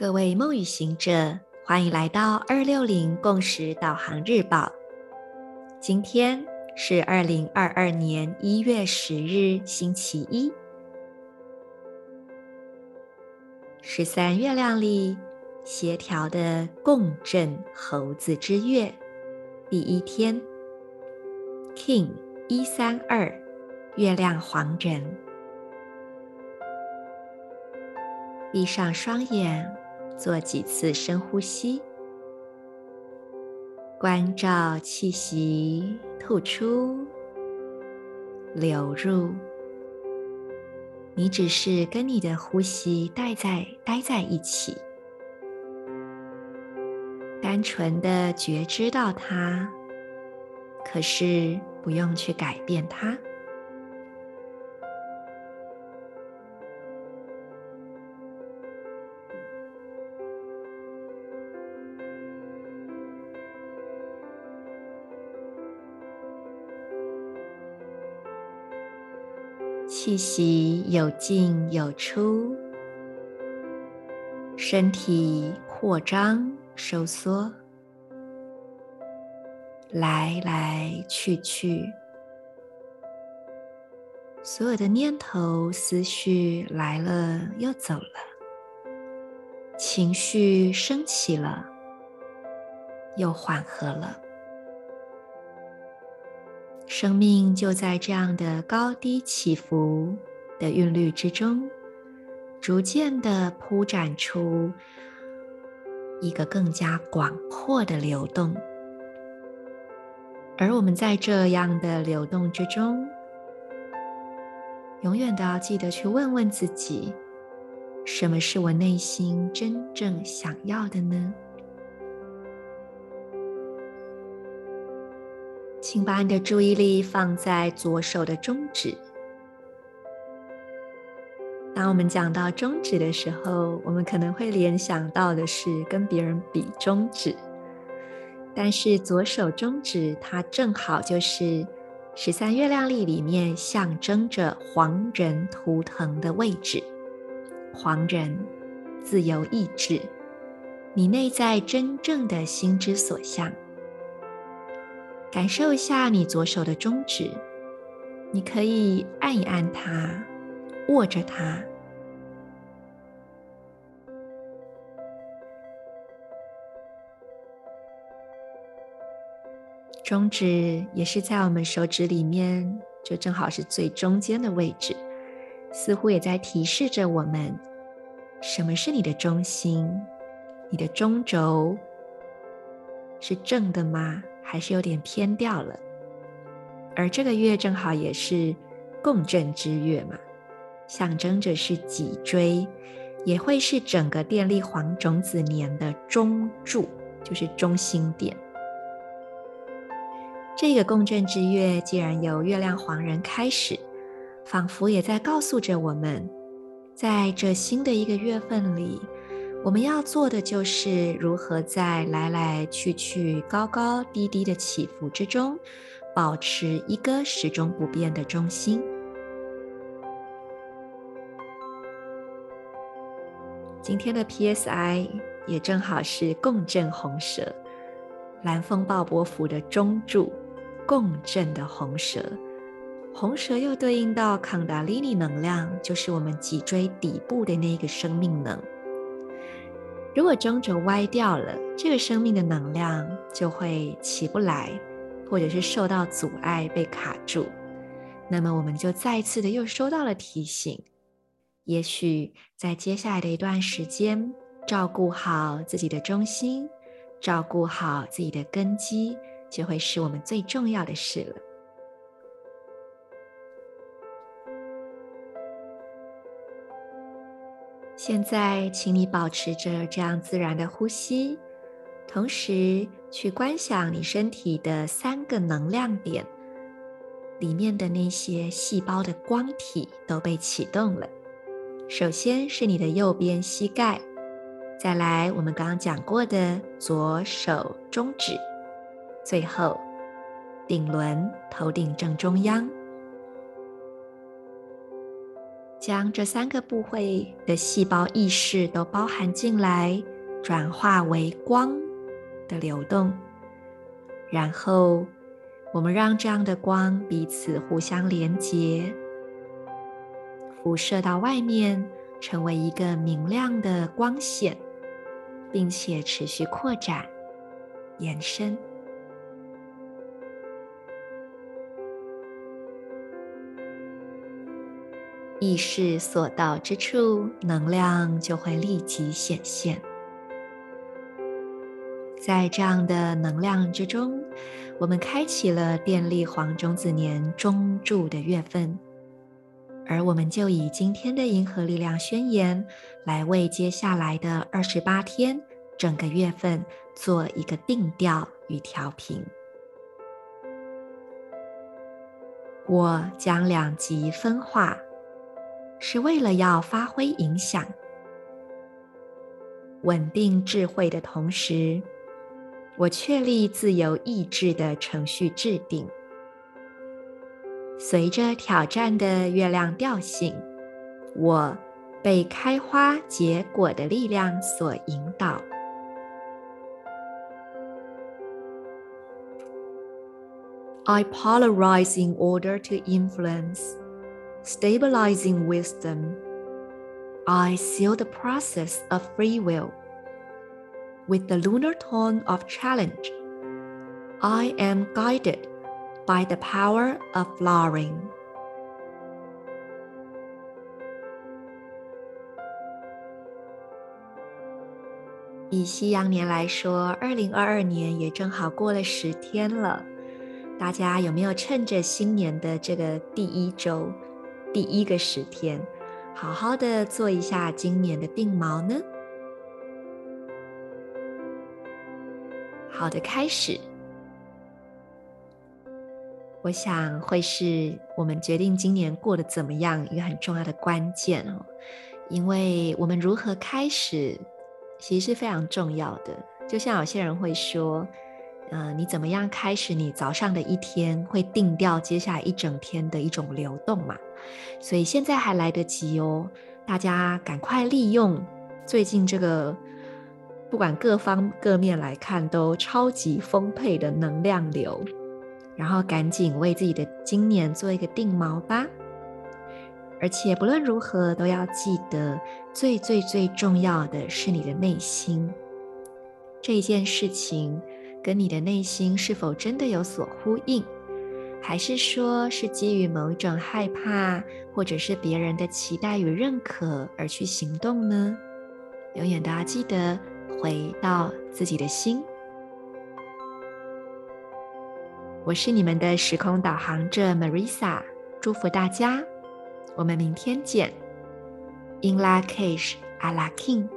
各位梦与行者，欢迎来到二六零共识导航日报。今天是二零二二年一月十日，星期一，十三月亮里协调的共振猴子之月第一天，King 一三二，月亮黄人。闭上双眼，做几次深呼吸，关照气息吐出、流入。你只是跟你的呼吸待在待在一起，单纯的觉知到它，可是不用去改变它。气息有进有出，身体扩张收缩，来来去去，所有的念头思绪来了又走了，情绪升起了又缓和了。生命就在这样的高低起伏的韵律之中，逐渐的铺展出一个更加广阔的流动。而我们在这样的流动之中，永远都要记得去问问自己：什么是我内心真正想要的呢？请把你的注意力放在左手的中指。当我们讲到中指的时候，我们可能会联想到的是跟别人比中指，但是左手中指它正好就是十三月亮历里面象征着黄人图腾的位置。黄人，自由意志，你内在真正的心之所向。感受一下你左手的中指，你可以按一按它，握着它。中指也是在我们手指里面，就正好是最中间的位置，似乎也在提示着我们：什么是你的中心？你的中轴是正的吗？还是有点偏掉了，而这个月正好也是共振之月嘛，象征着是脊椎，也会是整个电力黄种子年的中柱，就是中心点。这个共振之月既然由月亮黄人开始，仿佛也在告诉着我们，在这新的一个月份里。我们要做的就是如何在来来去去、高高低低的起伏之中，保持一个始终不变的中心。今天的 PSI 也正好是共振红蛇，蓝风暴波符的中柱，共振的红蛇。红蛇又对应到康达利尼能量，就是我们脊椎底部的那个生命能。如果中轴歪掉了，这个生命的能量就会起不来，或者是受到阻碍被卡住。那么我们就再次的又收到了提醒，也许在接下来的一段时间，照顾好自己的中心，照顾好自己的根基，就会是我们最重要的事了。现在，请你保持着这样自然的呼吸，同时去观想你身体的三个能量点里面的那些细胞的光体都被启动了。首先是你的右边膝盖，再来我们刚刚讲过的左手中指，最后顶轮头顶正中央。将这三个部位的细胞意识都包含进来，转化为光的流动。然后，我们让这样的光彼此互相连接，辐射到外面，成为一个明亮的光线，并且持续扩展、延伸。意识所到之处，能量就会立即显现。在这样的能量之中，我们开启了电力黄种子年中柱的月份，而我们就以今天的银河力量宣言来为接下来的二十八天整个月份做一个定调与调频。我将两极分化。是为了要发挥影响、稳定智慧的同时，我确立自由意志的程序制定。随着挑战的月亮调性，我被开花结果的力量所引导。I polarize in order to influence. Stabilizing wisdom, I seal the process of free will. With the lunar tone of challenge, I am guided by the power of flowering. 以西洋年来说，二零二二年也正好过了十天了。大家有没有趁着新年的这个第一周？ 第一个十天，好好的做一下今年的定锚呢。好的开始，我想会是我们决定今年过得怎么样一个很重要的关键哦。因为我们如何开始，其实是非常重要的。就像有些人会说，呃，你怎么样开始你早上的一天，会定掉接下来一整天的一种流动嘛。所以现在还来得及哦，大家赶快利用最近这个，不管各方各面来看都超级丰沛的能量流，然后赶紧为自己的今年做一个定锚吧。而且不论如何，都要记得最最最重要的是你的内心，这一件事情跟你的内心是否真的有所呼应？还是说，是基于某一种害怕，或者是别人的期待与认可而去行动呢？永远都要记得回到自己的心。我是你们的时空导航者 Marisa，祝福大家，我们明天见。In Lak'ech Ala king